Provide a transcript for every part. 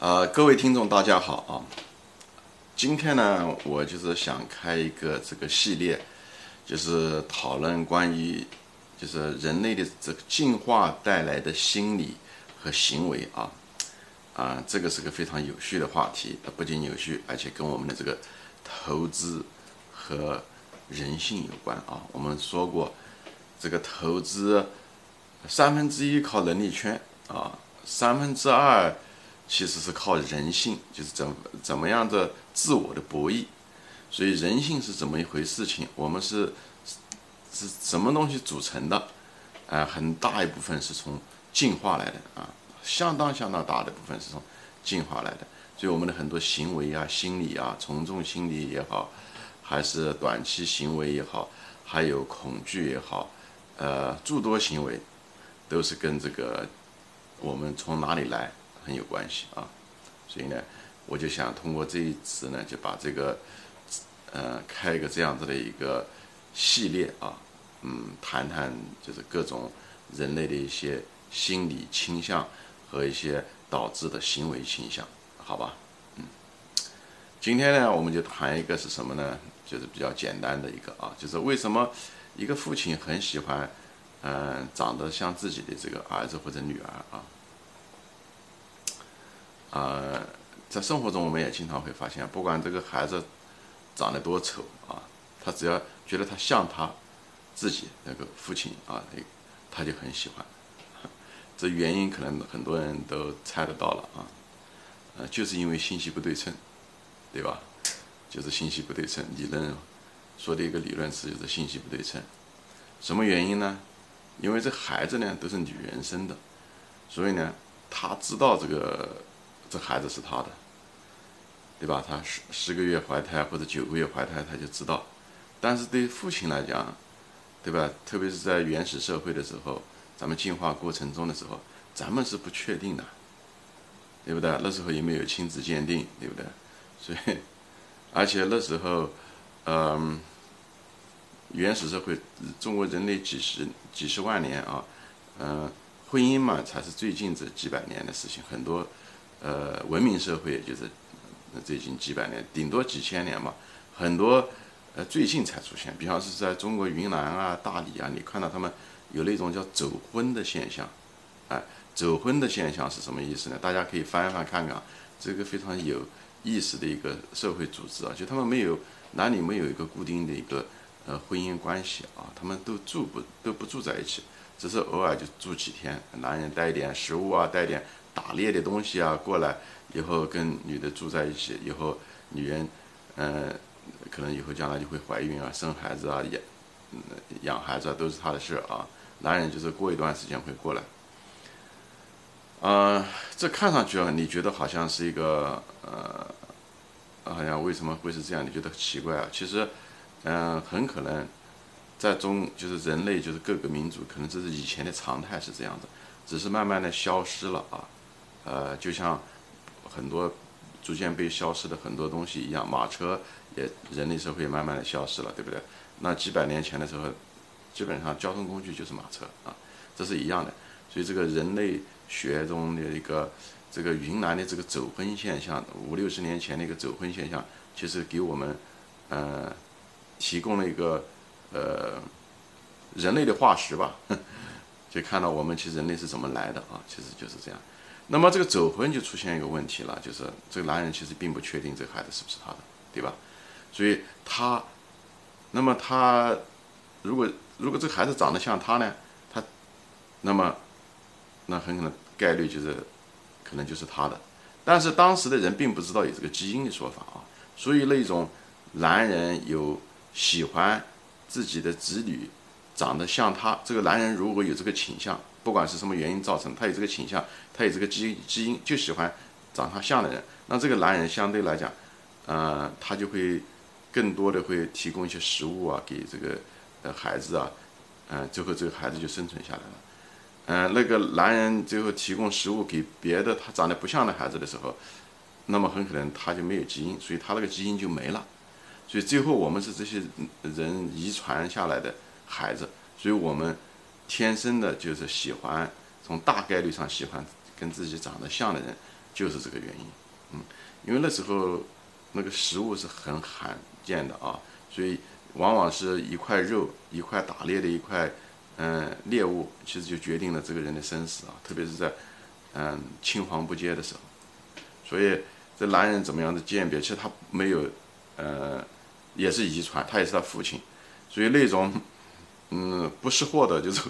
呃，各位听众，大家好啊！今天呢，我就是想开一个这个系列，就是讨论关于就是人类的这个进化带来的心理和行为啊啊，这个是个非常有趣的话题。它不仅有趣，而且跟我们的这个投资和人性有关啊。我们说过，这个投资三分之一靠能力圈啊，三分之二。其实是靠人性，就是怎怎么样的自我的博弈，所以人性是怎么一回事情？我们是是什么东西组成的？啊，很大一部分是从进化来的啊，相当相当大的部分是从进化来的。所以我们的很多行为啊、心理啊、从众心理也好，还是短期行为也好，还有恐惧也好，呃，诸多行为都是跟这个我们从哪里来？很有关系啊，所以呢，我就想通过这一次呢，就把这个，呃，开一个这样子的一个系列啊，嗯，谈谈就是各种人类的一些心理倾向和一些导致的行为倾向，好吧？嗯，今天呢，我们就谈一个是什么呢？就是比较简单的一个啊，就是为什么一个父亲很喜欢，嗯，长得像自己的这个儿子或者女儿啊？啊，在生活中我们也经常会发现，不管这个孩子长得多丑啊，他只要觉得他像他自己那个父亲啊，他就很喜欢。这原因可能很多人都猜得到了啊，呃，就是因为信息不对称，对吧？就是信息不对称理论说的一个理论是就是信息不对称。什么原因呢？因为这孩子呢都是女人生的，所以呢他知道这个。这孩子是他的，对吧？他十十个月怀胎或者九个月怀胎，他就知道。但是对父亲来讲，对吧？特别是在原始社会的时候，咱们进化过程中的时候，咱们是不确定的，对不对？那时候也没有亲子鉴定，对不对？所以，而且那时候，嗯，原始社会，中国人类几十几十万年啊，嗯，婚姻嘛，才是最近这几百年的事情，很多。呃，文明社会就是最近几百年，顶多几千年嘛，很多呃最近才出现。比方是在中国云南啊、大理啊，你看到他们有那种叫走婚的现象，哎，走婚的现象是什么意思呢？大家可以翻一翻看看，这个非常有意思的一个社会组织啊，就他们没有男女没有一个固定的一个呃婚姻关系啊，他们都住不都不住在一起，只是偶尔就住几天，男人带一点食物啊，带点。打猎的东西啊，过来以后跟女的住在一起，以后女人，嗯，可能以后将来就会怀孕啊，生孩子啊，养，养孩子啊，都是他的事啊。男人就是过一段时间会过来。啊，这看上去啊，你觉得好像是一个呃，好像为什么会是这样？你觉得奇怪啊？其实，嗯，很可能在中就是人类就是各个民族，可能这是以前的常态是这样的，只是慢慢的消失了啊。呃，就像很多逐渐被消失的很多东西一样，马车也人类社会慢慢的消失了，对不对？那几百年前的时候，基本上交通工具就是马车啊，这是一样的。所以这个人类学中的一个这个云南的这个走婚现象，五六十年前的一个走婚现象，其实给我们呃提供了一个呃人类的化石吧，就看到我们其实人类是怎么来的啊，其实就是这样。那么这个走婚就出现一个问题了，就是这个男人其实并不确定这个孩子是不是他的，对吧？所以他，那么他如果如果这孩子长得像他呢，他，那么那很可能概率就是可能就是他的。但是当时的人并不知道有这个基因的说法啊，所以那种男人有喜欢自己的子女长得像他，这个男人如果有这个倾向。不管是什么原因造成，他有这个倾向，他有这个基因基因，就喜欢长他像的人。那这个男人相对来讲，呃，他就会更多的会提供一些食物啊，给这个呃孩子啊，嗯，最后这个孩子就生存下来了。嗯，那个男人最后提供食物给别的他长得不像的孩子的时候，那么很可能他就没有基因，所以他那个基因就没了。所以最后我们是这些人遗传下来的孩子，所以我们。天生的就是喜欢，从大概率上喜欢跟自己长得像的人，就是这个原因，嗯，因为那时候那个食物是很罕见的啊，所以往往是一块肉，一块打猎的一块，嗯，猎物，其实就决定了这个人的生死啊，特别是在，嗯，青黄不接的时候，所以这男人怎么样的鉴别，其实他没有，呃，也是遗传，他也是他父亲，所以那种，嗯，不识货的，就是。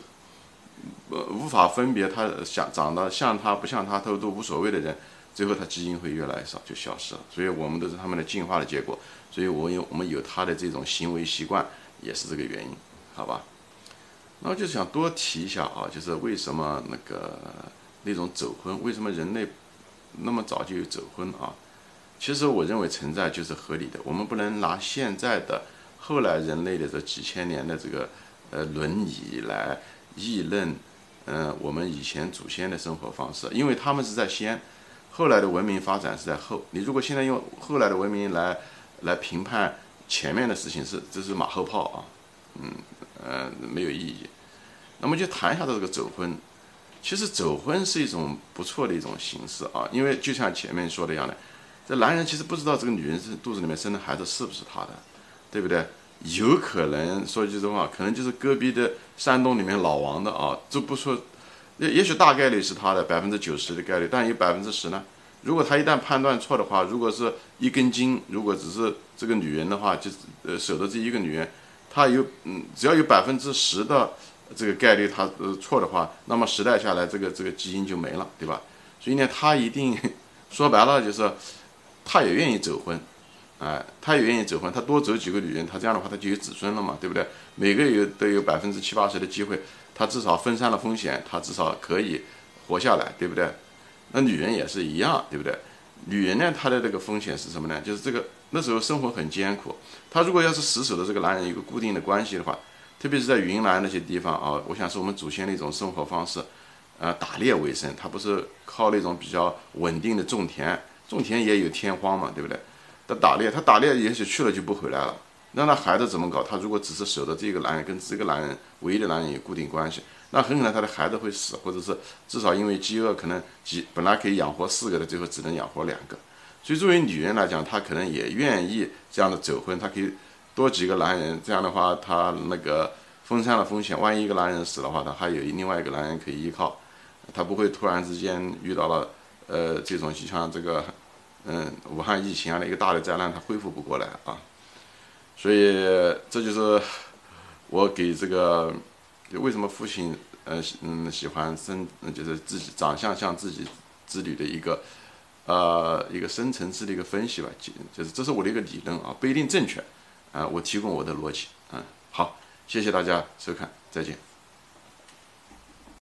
呃，无法分别他像长得像他不像他都都无所谓的人，最后他基因会越来越少，就消失了。所以我们都是他们的进化的结果。所以我有我们有他的这种行为习惯，也是这个原因，好吧？那我就想多提一下啊，就是为什么那个那种走婚，为什么人类那么早就有走婚啊？其实我认为存在就是合理的。我们不能拿现在的后来人类的这几千年的这个呃轮椅来议论。嗯，我们以前祖先的生活方式，因为他们是在先，后来的文明发展是在后。你如果现在用后来的文明来来评判前面的事情，是这是马后炮啊，嗯呃没有意义。那么就谈一下这个走婚，其实走婚是一种不错的一种形式啊，因为就像前面说的一样的，这男人其实不知道这个女人是肚子里面生的孩子是不是他的，对不对？有可能说句实话，可能就是隔壁的山洞里面老王的啊，这不说，也也许大概率是他的百分之九十的概率，但有百分之十呢。如果他一旦判断错的话，如果是一根筋，如果只是这个女人的话，就呃守着这一个女人，他有嗯只要有百分之十的这个概率他呃错的话，那么时代下来这个这个基因就没了，对吧？所以呢，他一定说白了就是，他也愿意走婚。哎，他也愿意走婚，他多走几个女人，他这样的话他就有子孙了嘛，对不对？每个有都有百分之七八十的机会，他至少分散了风险，他至少可以活下来，对不对？那女人也是一样，对不对？女人呢，她的这个风险是什么呢？就是这个那时候生活很艰苦，她如果要是死守的这个男人有个固定的关系的话，特别是在云南那些地方啊，我想是我们祖先的一种生活方式，呃，打猎为生，他不是靠那种比较稳定的种田，种田也有天荒嘛，对不对？他打猎，他打猎也许去了就不回来了。那他孩子怎么搞？他如果只是守着这个男人，跟这个男人唯一的男人有固定关系，那很可能他的孩子会死，或者是至少因为饥饿，可能几本来可以养活四个的，最后只能养活两个。所以作为女人来讲，她可能也愿意这样的走婚，她可以多几个男人，这样的话她那个分散了风险。万一一个男人死的话，她还有另外一个男人可以依靠，她不会突然之间遇到了呃这种就像这个。嗯，武汉疫情啊一个大的灾难，他恢复不过来啊，所以这就是我给这个为什么父亲呃嗯喜欢生，就是自己长相像自己子女的一个呃一个深层次的一个分析吧，就就是这是我的一个理论啊，不一定正确啊，我提供我的逻辑，嗯，好，谢谢大家收看，再见。